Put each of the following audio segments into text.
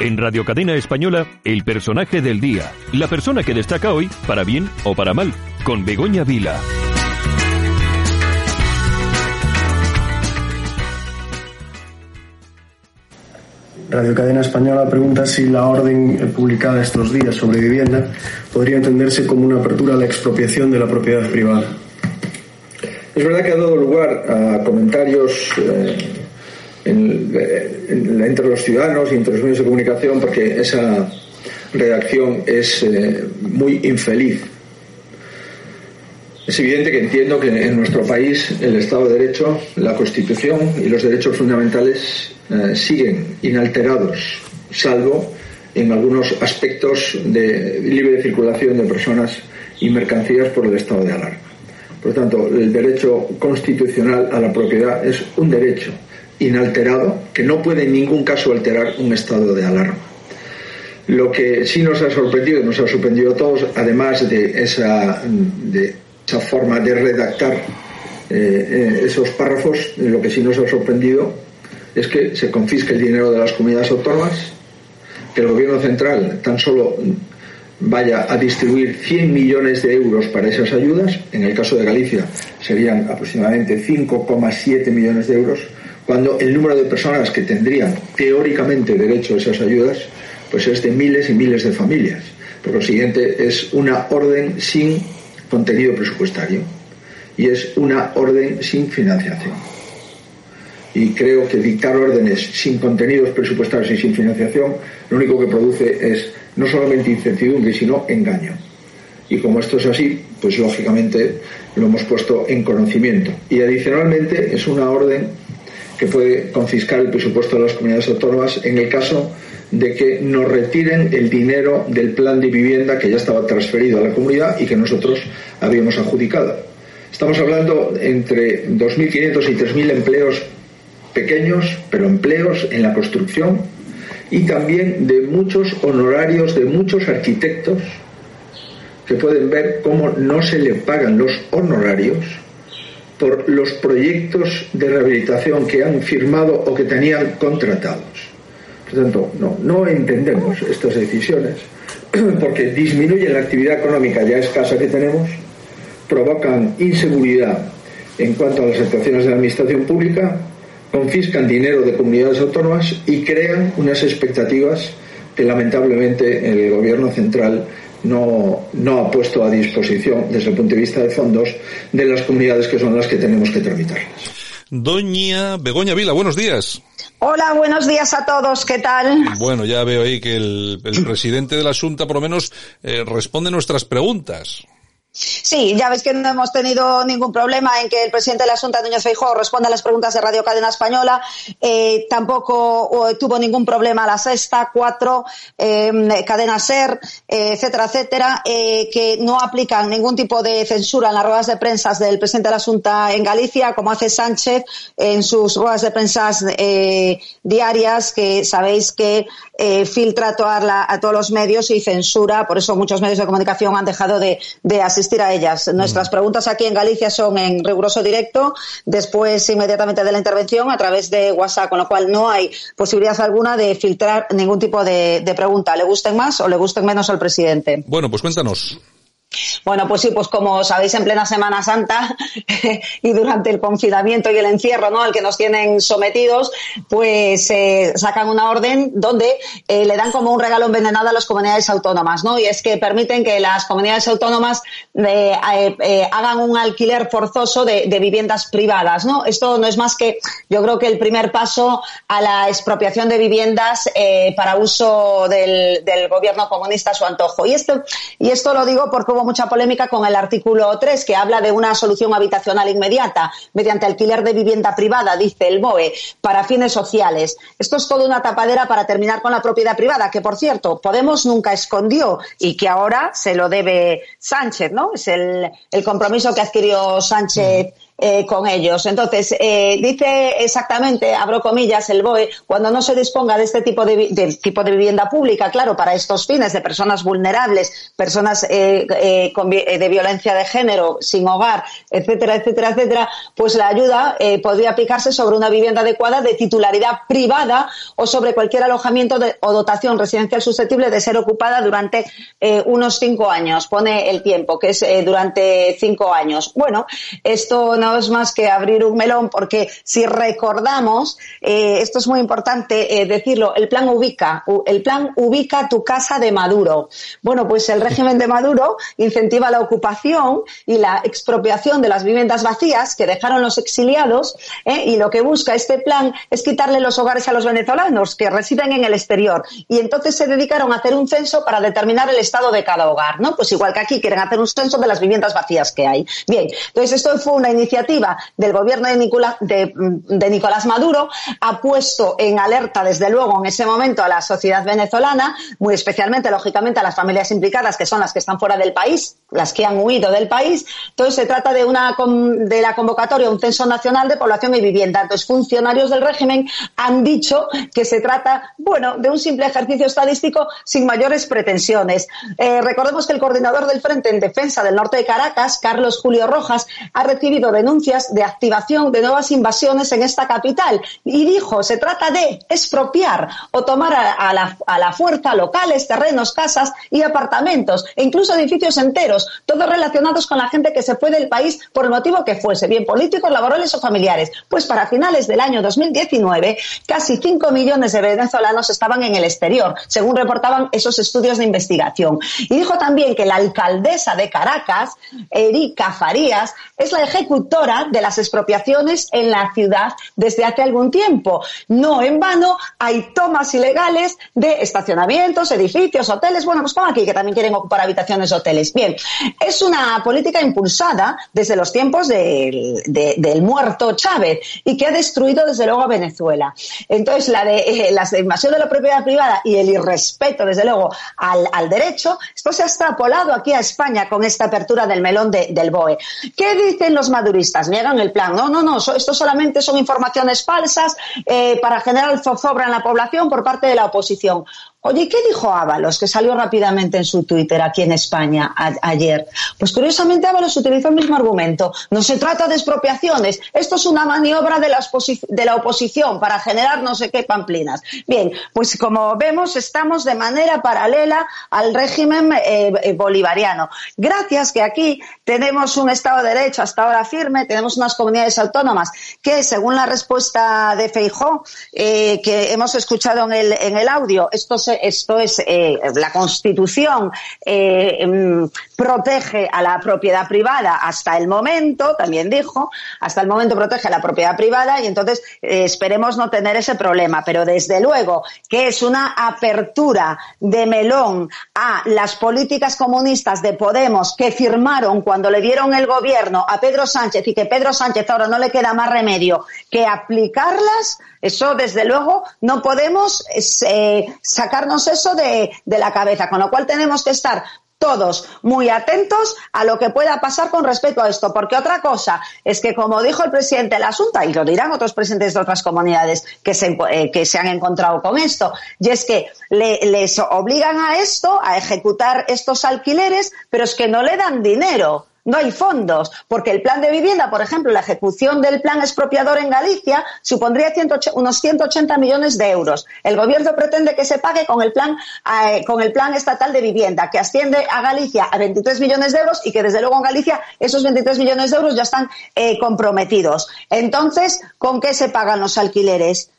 En Radio Cadena Española, el personaje del día. La persona que destaca hoy, para bien o para mal, con Begoña Vila. Radio Cadena Española pregunta si la orden publicada estos días sobre vivienda podría entenderse como una apertura a la expropiación de la propiedad privada. Es verdad que ha dado lugar a comentarios eh, entre los ciudadanos y entre los medios de comunicación porque esa redacción es eh, muy infeliz. Es evidente que entiendo que en nuestro país el Estado de Derecho, la Constitución y los derechos fundamentales eh, siguen inalterados, salvo en algunos aspectos de libre circulación de personas y mercancías por el estado de alarma. Por lo tanto, el derecho constitucional a la propiedad es un derecho inalterado que no puede en ningún caso alterar un estado de alarma. Lo que sí nos ha sorprendido, nos ha sorprendido a todos, además de esa, de esa forma de redactar eh, eh, esos párrafos, lo que sí nos ha sorprendido es que se confisque el dinero de las comunidades autónomas, que el gobierno central tan solo vaya a distribuir 100 millones de euros para esas ayudas, en el caso de Galicia serían aproximadamente 5,7 millones de euros, cuando el número de personas que tendrían teóricamente derecho a esas ayudas pues es de miles y miles de familias. Por lo siguiente, es una orden sin contenido presupuestario y es una orden sin financiación. Y creo que dictar órdenes sin contenidos presupuestarios y sin financiación lo único que produce es no solamente incertidumbre, sino engaño. Y como esto es así, pues lógicamente lo hemos puesto en conocimiento. Y adicionalmente es una orden que puede confiscar el presupuesto de las comunidades autónomas en el caso de que nos retiren el dinero del plan de vivienda que ya estaba transferido a la comunidad y que nosotros habíamos adjudicado. Estamos hablando entre 2.500 y 3.000 empleos pequeños, pero empleos en la construcción y también de muchos honorarios de muchos arquitectos que pueden ver cómo no se le pagan los honorarios por los proyectos de rehabilitación que han firmado o que tenían contratados. Por tanto, no, no entendemos estas decisiones porque disminuyen la actividad económica ya escasa que tenemos, provocan inseguridad en cuanto a las actuaciones de la administración pública, confiscan dinero de comunidades autónomas y crean unas expectativas que lamentablemente el gobierno central no, no ha puesto a disposición desde el punto de vista de fondos de las comunidades que son las que tenemos que tramitarlas. Doña Begoña Vila, buenos días. Hola, buenos días a todos, ¿qué tal? Bueno, ya veo ahí que el, presidente de la Junta por lo menos eh, responde nuestras preguntas. Sí, ya ves que no hemos tenido ningún problema en que el presidente de la Junta, Núñez Feijóo, responda a las preguntas de Radio Cadena Española. Eh, tampoco tuvo ningún problema la Sexta, Cuatro, eh, Cadena Ser, eh, etcétera, etcétera, que no aplican ningún tipo de censura en las ruedas de prensa del presidente de la Junta en Galicia, como hace Sánchez en sus ruedas de prensa diarias, que sabéis que filtra a, todos los medios y censura. Por eso muchos medios de comunicación han dejado de asistir a ellas. Nuestras mm. preguntas aquí en Galicia son en riguroso directo, después inmediatamente de la intervención a través de WhatsApp, con lo cual no hay posibilidad alguna de filtrar ningún tipo de, de pregunta, le gusten más o le gusten menos al presidente. Bueno, pues cuéntanos. Bueno, pues sí, pues como sabéis, en plena Semana Santa y durante el confinamiento y el encierro, ¿no? Al que nos tienen sometidos, pues eh, sacan una orden donde eh, le dan como un regalo envenenado a las comunidades autónomas, ¿no? Y es que permiten que las comunidades autónomas eh, hagan un alquiler forzoso de, viviendas privadas, ¿no? Esto no es más que, yo creo que el primer paso a la expropiación de viviendas para uso del, del, gobierno comunista a su antojo. Y esto, y esto lo digo porque hubo mucha polémica con el artículo 3, que habla de una solución habitacional inmediata mediante alquiler de vivienda privada, dice el BOE, para fines sociales. Esto es toda una tapadera para terminar con la propiedad privada, que por cierto, Podemos nunca escondió y que ahora se lo debe Sánchez, ¿no? Es el, el compromiso que adquirió Sánchez eh, con ellos. Entonces, eh, dice exactamente, abro comillas, el BOE, cuando no se disponga de este tipo de, tipo de vivienda pública, claro, para estos fines de personas vulnerables, personas eh, con, de violencia de género, sin hogar, etcétera, etcétera, etcétera, pues la ayuda podría aplicarse sobre una vivienda adecuada de titularidad privada o sobre cualquier alojamiento de, o dotación residencial susceptible de ser ocupada durante unos cinco años. Pone el tiempo, que es durante cinco años. Bueno, esto no es más que abrir un melón porque si recordamos, eh, esto es muy importante eh, decirlo, el plan ubica, el plan ubica tu casa de Maduro. Bueno, pues el régimen de Maduro incentiva la ocupación y la expropiación de las viviendas vacías que dejaron los exiliados eh, y lo que busca este plan es quitarle los hogares a los venezolanos que residen en el exterior y entonces se dedicaron a hacer un censo para determinar el estado de cada hogar, ¿no? Pues igual que aquí quieren hacer un censo de las viviendas vacías que hay. Bien, entonces esto fue una iniciativa del gobierno de Nicolás, Maduro, ha puesto en alerta desde luego en ese momento a la sociedad venezolana, muy especialmente, lógicamente, a las familias implicadas, que son las que están fuera del país, las que han huido del país. Entonces se trata de una de la convocatoria un censo nacional de población y vivienda. Entonces funcionarios del régimen han dicho que se trata, bueno, de un simple ejercicio estadístico sin mayores pretensiones. Eh, recordemos que el coordinador del Frente en Defensa del Norte de Caracas, Carlos Julio Rojas, ha recibido denuncias de activación de nuevas invasiones en esta capital y dijo, se trata de expropiar o tomar a, la, a la fuerza locales, terrenos, casas y apartamentos e incluso edificios enteros, todos relacionados con la gente que se fue del país por el motivo que fuese, bien políticos, laborales o familiares. Pues para finales del año 2019, casi 5 millones de venezolanos estaban en el exterior, según reportaban esos estudios de investigación. Y dijo también que la alcaldesa de Caracas, Erika Farías, es la de las expropiaciones en la ciudad desde hace algún tiempo. No en vano hay tomas ilegales de estacionamientos, edificios, hoteles, bueno, pues como aquí, que también quieren ocupar habitaciones hoteles. Bien, es una política impulsada desde los tiempos del, del muerto Chávez y que ha destruido desde luego a Venezuela. Entonces, la de eh, la invasión de la propiedad privada y el irrespeto, desde luego, al, al, derecho, esto se ha extrapolado aquí a España con esta apertura del melón de, del BOE. ¿Qué dicen los maduristas? Niegan el plan. No, no, no, esto solamente son informaciones falsas eh, para generar zozobra en la población por parte de la oposición. Oye, ¿qué dijo Ábalos, que salió rápidamente en su Twitter aquí en España ayer? Pues curiosamente Ábalos utilizó el mismo argumento. No se trata de expropiaciones. Esto es una maniobra de la, de la oposición para generar no sé qué pamplinas. Bien, pues como vemos, estamos de manera paralela al régimen eh, eh, bolivariano. Gracias que aquí tenemos un Estado de Derecho hasta ahora firme, tenemos unas comunidades autónomas que, según la respuesta de Feijó, eh, que hemos escuchado en el, en el audio, estos esto es eh, la Constitución eh, mm, protege a la propiedad privada hasta el momento, también dijo, hasta el momento protege a la propiedad privada y entonces eh, esperemos no tener ese problema. Pero desde luego que es una apertura de melón a las políticas comunistas de Podemos que firmaron cuando le dieron el gobierno a Pedro Sánchez y que Pedro Sánchez ahora no le queda más remedio que aplicarlas, eso desde luego no podemos sacar eso de, de la cabeza, con lo cual tenemos que estar todos muy atentos a lo que pueda pasar con respecto a esto, porque otra cosa es que, como dijo el presidente de la Junta, y lo dirán otros presidentes de otras comunidades que se, eh, que se han encontrado con esto, y es que les obligan a esto, a ejecutar estos alquileres, pero es que no le dan dinero no hay fondos, porque el plan de vivienda, por ejemplo, la ejecución del plan expropiador en Galicia supondría unos 180 millones de euros. El gobierno pretende que se pague con el plan eh, con el plan estatal de vivienda, que asciende a Galicia a 23 millones de euros y que desde luego en Galicia esos 23 millones de euros ya están eh, comprometidos. Entonces, ¿con qué se pagan los alquileres?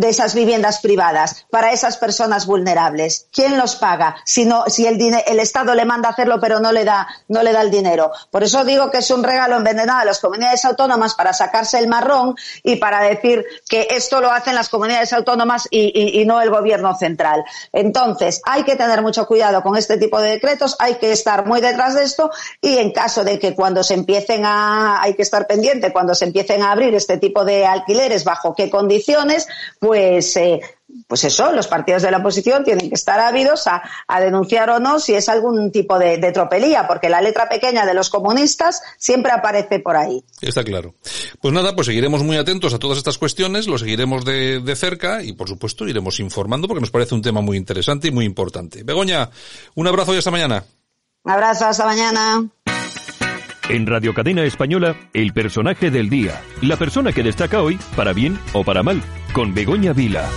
De esas viviendas privadas para esas personas vulnerables? ¿Quién los paga? Si, no, si el, el Estado le manda a hacerlo pero no le, da, no le da el dinero. Por eso digo que es un regalo envenenado a las comunidades autónomas para sacarse el marrón y para decir que esto lo hacen las comunidades autónomas y, no el gobierno central. Entonces, hay que tener mucho cuidado con este tipo de decretos, hay que estar muy detrás de esto y en caso de que cuando se empiecen a, hay que estar pendiente, cuando se empiecen a abrir este tipo de alquileres, bajo qué condiciones, eh, pues eso, los partidos de la oposición tienen que estar ávidos a, denunciar o no si es algún tipo de, tropelía, porque la letra pequeña de los comunistas siempre aparece por ahí. Está claro. Pues nada, pues seguiremos muy atentos a todas estas cuestiones, lo seguiremos de, de cerca y por supuesto iremos informando porque nos parece un tema muy interesante y muy importante. Begoña, un abrazo y hasta mañana. Un abrazo, hasta mañana. En Radio Cadena Española, el personaje del día, la persona que destaca hoy, para bien o para mal, con Begoña Vila.